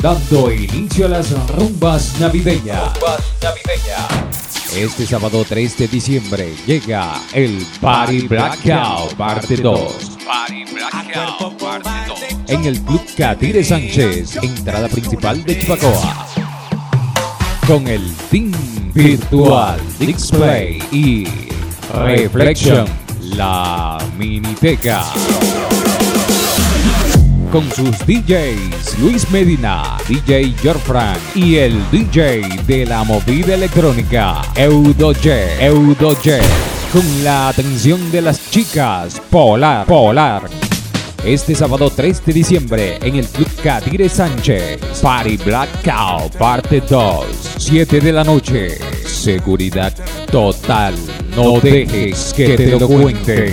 Dando inicio a las rumbas navideñas. Este sábado 3 de diciembre llega el Party Blackout Parte 2. En el Club Catire Sánchez, entrada principal de Chipacoa. Con el Team Virtual Display y Reflection, la Miniteca con sus DJs Luis Medina, DJ Jorfran y el DJ de la movida electrónica Eudoje, Eudoje, con la atención de las chicas Polar, Polar. Este sábado 3 de diciembre en el Club Cadire Sánchez, Party Blackout Parte 2, 7 de la noche, seguridad total, no dejes que te lo cuenten.